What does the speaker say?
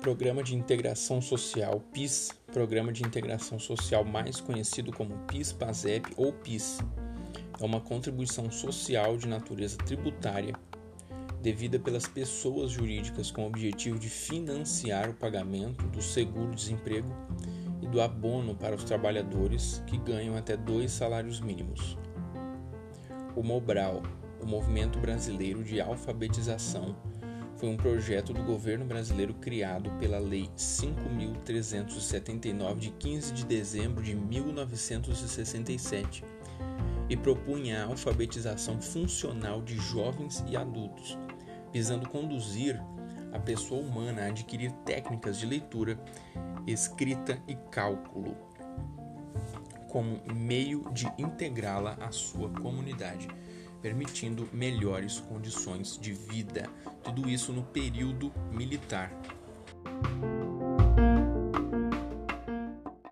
Programa de Integração Social PIS, Programa de Integração Social mais conhecido como PIS-PASEP ou PIS, é uma contribuição social de natureza tributária devida pelas pessoas jurídicas com o objetivo de financiar o pagamento do seguro-desemprego e do abono para os trabalhadores que ganham até dois salários mínimos. O Mobral, o Movimento Brasileiro de Alfabetização, foi um projeto do governo brasileiro criado pela Lei 5.379 de 15 de dezembro de 1967 e propunha a alfabetização funcional de jovens e adultos, visando conduzir a pessoa humana a adquirir técnicas de leitura, escrita e cálculo, como meio de integrá-la à sua comunidade permitindo melhores condições de vida. Tudo isso no período militar.